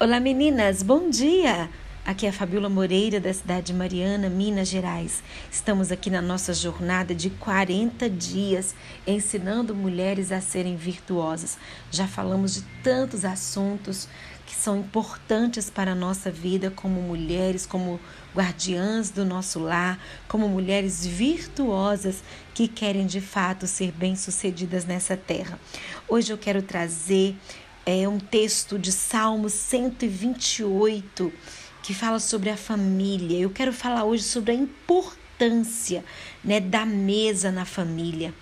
Olá meninas, bom dia! Aqui é a Fabiola Moreira, da cidade de Mariana, Minas Gerais. Estamos aqui na nossa jornada de 40 dias ensinando mulheres a serem virtuosas. Já falamos de tantos assuntos que são importantes para a nossa vida como mulheres, como guardiãs do nosso lar, como mulheres virtuosas que querem de fato ser bem-sucedidas nessa terra. Hoje eu quero trazer é um texto de Salmo 128 que fala sobre a família. Eu quero falar hoje sobre a importância né, da mesa na família.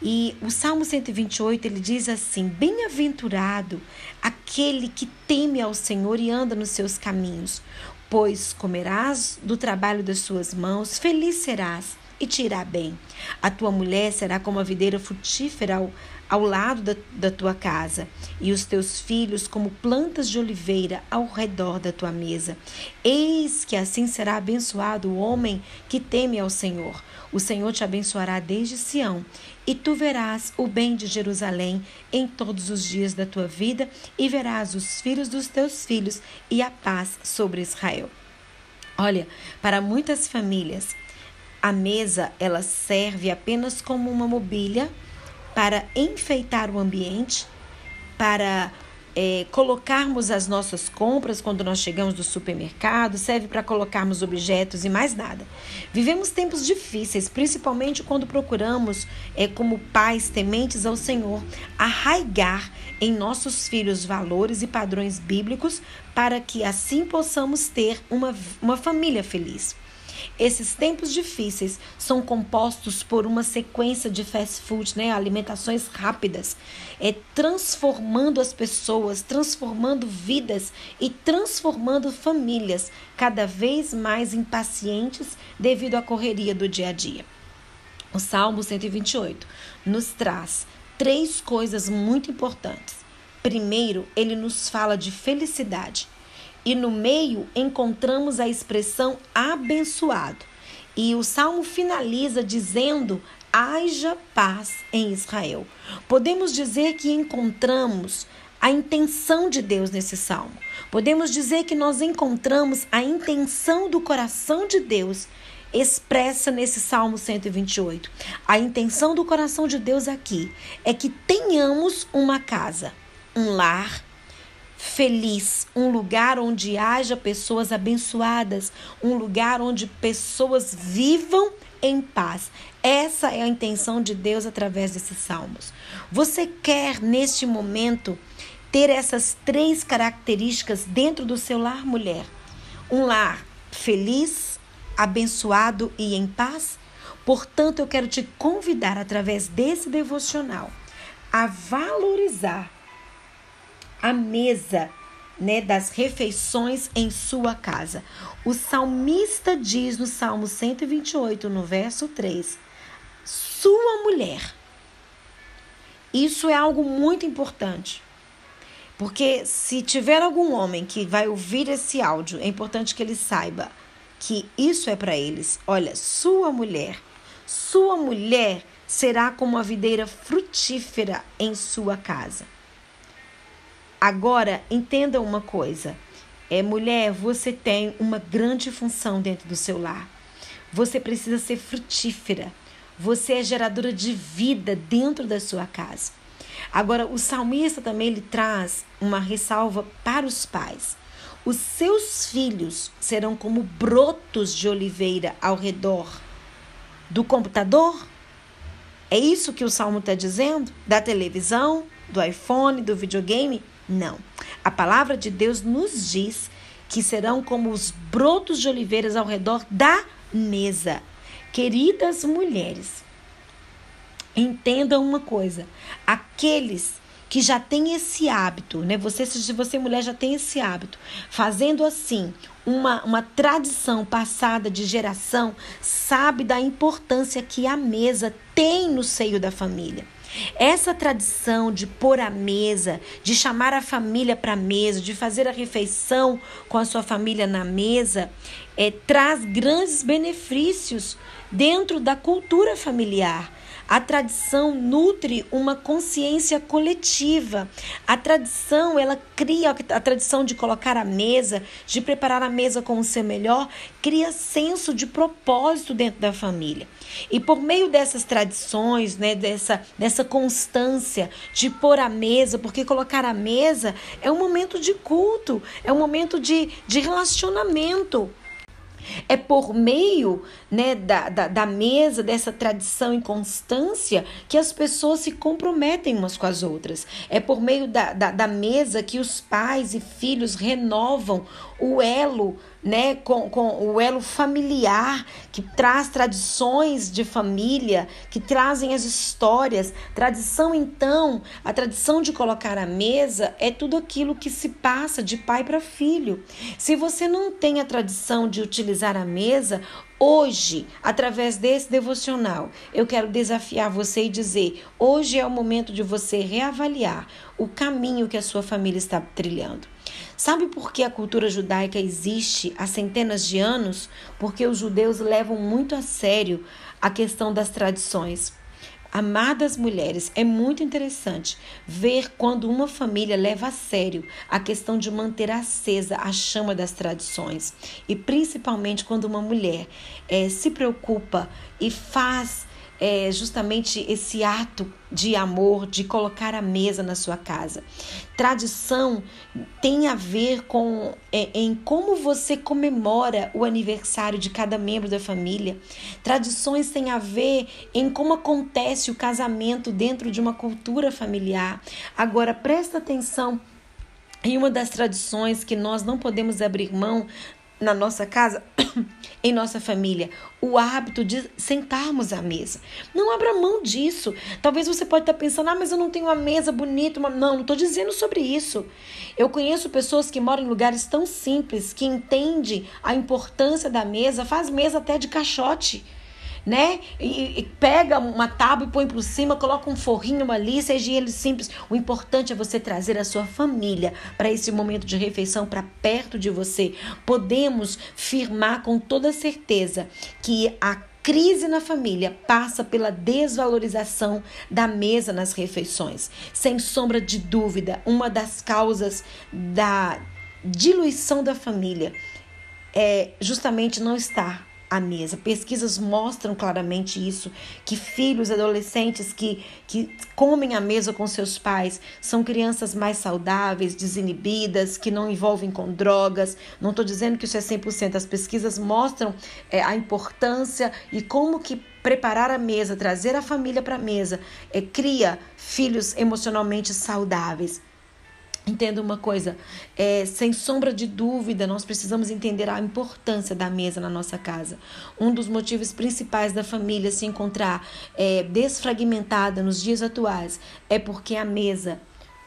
E o Salmo 128 ele diz assim: Bem-aventurado aquele que teme ao Senhor e anda nos seus caminhos, pois comerás do trabalho das suas mãos, feliz serás e te irá bem. A tua mulher será como a videira frutífera ao, ao lado da, da tua casa, e os teus filhos como plantas de oliveira ao redor da tua mesa. Eis que assim será abençoado o homem que teme ao Senhor. O Senhor te abençoará desde Sião, e tu verás o bem de Jerusalém em todos os dias da tua vida, e verás os filhos dos teus filhos e a paz sobre Israel. Olha, para muitas famílias, a mesa ela serve apenas como uma mobília para enfeitar o ambiente, para é, colocarmos as nossas compras quando nós chegamos do supermercado, serve para colocarmos objetos e mais nada. Vivemos tempos difíceis, principalmente quando procuramos, é, como pais tementes ao Senhor, arraigar em nossos filhos valores e padrões bíblicos para que assim possamos ter uma, uma família feliz. Esses tempos difíceis são compostos por uma sequência de fast food, né, alimentações rápidas, é transformando as pessoas, transformando vidas e transformando famílias cada vez mais impacientes devido à correria do dia a dia. O Salmo 128 nos traz três coisas muito importantes. Primeiro, ele nos fala de felicidade. E no meio encontramos a expressão abençoado. E o salmo finaliza dizendo: haja paz em Israel. Podemos dizer que encontramos a intenção de Deus nesse salmo. Podemos dizer que nós encontramos a intenção do coração de Deus expressa nesse Salmo 128. A intenção do coração de Deus aqui é que tenhamos uma casa, um lar feliz, um lugar onde haja pessoas abençoadas, um lugar onde pessoas vivam em paz. Essa é a intenção de Deus através desses salmos. Você quer neste momento ter essas três características dentro do seu lar, mulher? Um lar feliz, abençoado e em paz? Portanto, eu quero te convidar através desse devocional a valorizar a mesa né, das refeições em sua casa. O salmista diz no Salmo 128, no verso 3, sua mulher. Isso é algo muito importante. Porque se tiver algum homem que vai ouvir esse áudio, é importante que ele saiba que isso é para eles. Olha, sua mulher, sua mulher será como a videira frutífera em sua casa. Agora, entenda uma coisa. É, mulher, você tem uma grande função dentro do seu lar. Você precisa ser frutífera. Você é geradora de vida dentro da sua casa. Agora, o salmista também ele traz uma ressalva para os pais. Os seus filhos serão como brotos de oliveira ao redor do computador? É isso que o salmo está dizendo? Da televisão, do iPhone, do videogame? Não. A palavra de Deus nos diz que serão como os brotos de oliveiras ao redor da mesa. Queridas mulheres, entendam uma coisa: aqueles que já têm esse hábito, né? Você, se você mulher já tem esse hábito, fazendo assim uma, uma tradição passada de geração, sabe da importância que a mesa tem no seio da família. Essa tradição de pôr a mesa, de chamar a família para a mesa, de fazer a refeição com a sua família na mesa, é, traz grandes benefícios dentro da cultura familiar. A tradição nutre uma consciência coletiva. A tradição, ela cria a tradição de colocar a mesa, de preparar a mesa com o seu melhor, cria senso de propósito dentro da família. E por meio dessas tradições, né, dessa, dessa constância de pôr a mesa, porque colocar a mesa é um momento de culto, é um momento de, de relacionamento. É por meio né, da, da, da, mesa, dessa tradição e constância, que as pessoas se comprometem umas com as outras. É por meio da, da, da mesa que os pais e filhos renovam o elo né, com, com o elo familiar, que traz tradições de família, que trazem as histórias. Tradição, então, a tradição de colocar a mesa é tudo aquilo que se passa de pai para filho. Se você não tem a tradição de utilizar a mesa, Hoje, através desse devocional, eu quero desafiar você e dizer: hoje é o momento de você reavaliar o caminho que a sua família está trilhando. Sabe por que a cultura judaica existe há centenas de anos? Porque os judeus levam muito a sério a questão das tradições. Amadas mulheres, é muito interessante. Ver quando uma família leva a sério a questão de manter acesa a chama das tradições. E principalmente quando uma mulher é, se preocupa e faz é justamente esse ato de amor, de colocar a mesa na sua casa. Tradição tem a ver com é, em como você comemora o aniversário de cada membro da família. Tradições têm a ver em como acontece o casamento dentro de uma cultura familiar. Agora presta atenção em uma das tradições que nós não podemos abrir mão na nossa casa, em nossa família, o hábito de sentarmos à mesa. Não abra mão disso. Talvez você pode estar pensando, ah, mas eu não tenho uma mesa bonita. Uma... Não, não estou dizendo sobre isso. Eu conheço pessoas que moram em lugares tão simples, que entendem a importância da mesa, faz mesa até de caixote né? E, e, pega uma tábua e põe por cima, coloca um forrinho ali, seja ele simples. O importante é você trazer a sua família para esse momento de refeição para perto de você. Podemos firmar com toda certeza que a crise na família passa pela desvalorização da mesa nas refeições. Sem sombra de dúvida, uma das causas da diluição da família é justamente não estar à mesa. Pesquisas mostram claramente isso, que filhos, adolescentes que, que comem à mesa com seus pais são crianças mais saudáveis, desinibidas, que não envolvem com drogas. Não estou dizendo que isso é 100%. As pesquisas mostram é, a importância e como que preparar a mesa, trazer a família para a mesa, é, cria filhos emocionalmente saudáveis. Entenda uma coisa, é, sem sombra de dúvida, nós precisamos entender a importância da mesa na nossa casa. Um dos motivos principais da família se encontrar é, desfragmentada nos dias atuais é porque a mesa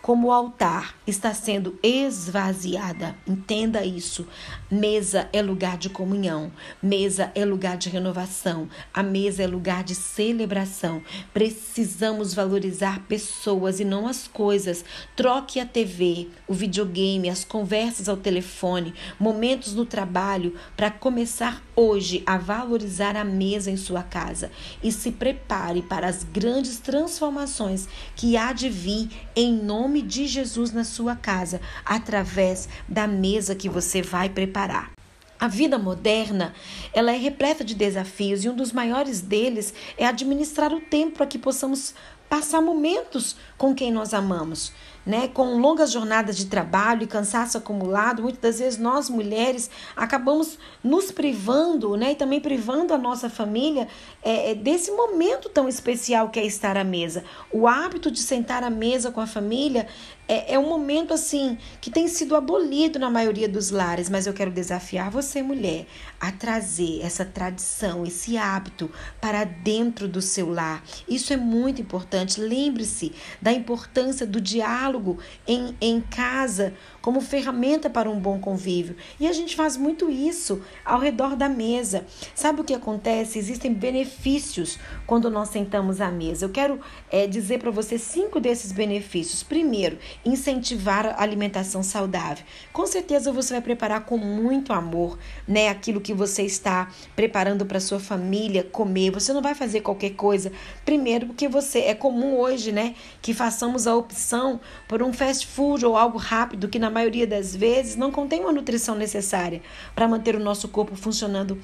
como o altar está sendo esvaziada. Entenda isso. Mesa é lugar de comunhão, mesa é lugar de renovação, a mesa é lugar de celebração. Precisamos valorizar pessoas e não as coisas. Troque a TV, o videogame, as conversas ao telefone, momentos no trabalho para começar hoje a valorizar a mesa em sua casa e se prepare para as grandes transformações que há de vir em nome de Jesus na sua casa, através da mesa que você vai preparar. A vida moderna, ela é repleta de desafios e um dos maiores deles é administrar o tempo para que possamos passar momentos com quem nós amamos né, com longas jornadas de trabalho e cansaço acumulado, muitas das vezes nós mulheres acabamos nos privando, né, e também privando a nossa família é, é, desse momento tão especial que é estar à mesa. O hábito de sentar à mesa com a família é, é um momento assim que tem sido abolido na maioria dos lares, mas eu quero desafiar você, mulher, a trazer essa tradição, esse hábito para dentro do seu lar. Isso é muito importante. Lembre-se da importância do diálogo em, em casa como ferramenta para um bom convívio. E a gente faz muito isso ao redor da mesa. Sabe o que acontece? Existem benefícios quando nós sentamos à mesa. Eu quero é, dizer para você cinco desses benefícios. Primeiro, incentivar a alimentação saudável. Com certeza você vai preparar com muito amor, né, aquilo que você está preparando para sua família comer. Você não vai fazer qualquer coisa. Primeiro, porque você é comum hoje, né, que façamos a opção por um fast food ou algo rápido que na maioria das vezes não contém uma nutrição necessária para manter o nosso corpo funcionando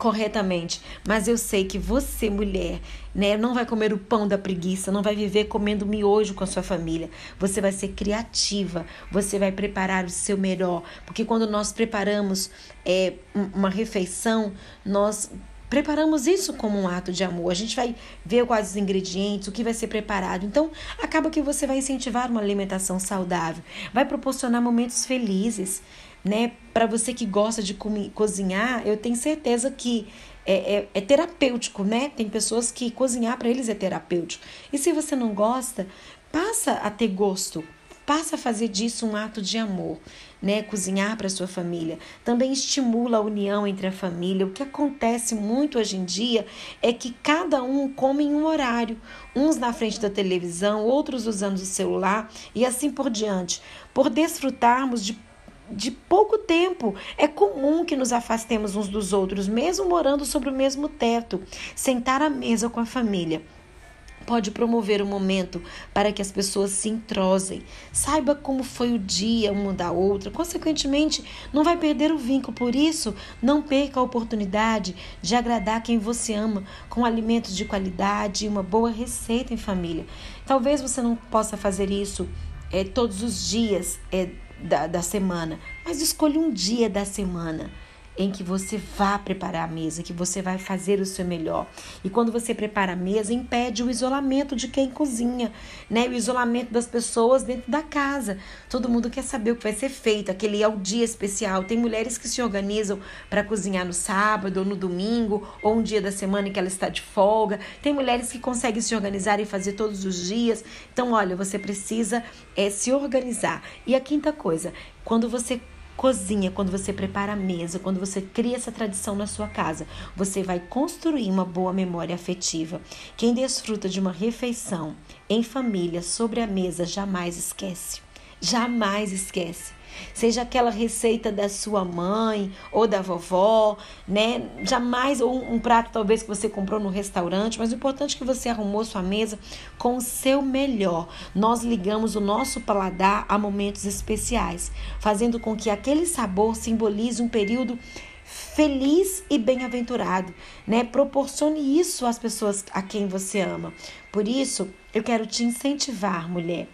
corretamente. Mas eu sei que você, mulher, né, não vai comer o pão da preguiça, não vai viver comendo miojo com a sua família. Você vai ser criativa, você vai preparar o seu melhor, porque quando nós preparamos é, uma refeição, nós preparamos isso como um ato de amor. A gente vai ver quais os ingredientes, o que vai ser preparado. Então, acaba que você vai incentivar uma alimentação saudável, vai proporcionar momentos felizes né? Para você que gosta de cozinhar, eu tenho certeza que é, é, é terapêutico, né? Tem pessoas que cozinhar para eles é terapêutico. E se você não gosta, passa a ter gosto, passa a fazer disso um ato de amor, né? Cozinhar para sua família também estimula a união entre a família. O que acontece muito hoje em dia é que cada um come em um horário, uns na frente da televisão, outros usando o celular e assim por diante, por desfrutarmos de de pouco tempo. É comum que nos afastemos uns dos outros, mesmo morando sobre o mesmo teto. Sentar à mesa com a família pode promover um momento para que as pessoas se entrosem, saiba como foi o dia uma da outra, consequentemente, não vai perder o vínculo. Por isso, não perca a oportunidade de agradar quem você ama com alimentos de qualidade e uma boa receita em família. Talvez você não possa fazer isso é, todos os dias. É, da, da semana, mas escolha um dia da semana em que você vá preparar a mesa, que você vai fazer o seu melhor. E quando você prepara a mesa, impede o isolamento de quem cozinha, né? O isolamento das pessoas dentro da casa. Todo mundo quer saber o que vai ser feito, aquele é o dia especial. Tem mulheres que se organizam para cozinhar no sábado ou no domingo, ou um dia da semana em que ela está de folga. Tem mulheres que conseguem se organizar e fazer todos os dias. Então, olha, você precisa é, se organizar. E a quinta coisa, quando você cozinha, quando você prepara a mesa, quando você cria essa tradição na sua casa, você vai construir uma boa memória afetiva. Quem desfruta de uma refeição em família sobre a mesa jamais esquece. Jamais esquece seja aquela receita da sua mãe ou da vovó, né? Jamais, ou um, prato talvez que você comprou no restaurante, mas o importante é que você arrumou sua mesa com o seu melhor. Nós ligamos o nosso paladar a momentos especiais, fazendo com que aquele sabor simbolize um período feliz e bem-aventurado, né? Proporcione isso às pessoas a quem você ama. Por isso, eu quero te incentivar, mulher.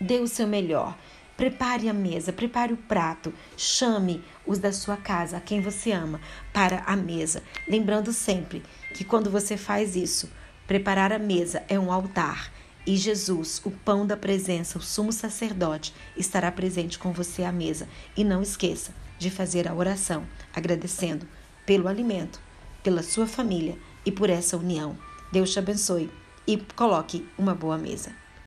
Dê o seu melhor. Prepare a mesa, prepare o prato, chame os da sua casa, a quem você ama, para a mesa. Lembrando sempre que quando você faz isso, preparar a mesa é um altar e Jesus, o pão da presença, o sumo sacerdote, estará presente com você à mesa. E não esqueça de fazer a oração, agradecendo pelo alimento, pela sua família e por essa união. Deus te abençoe e coloque uma boa mesa.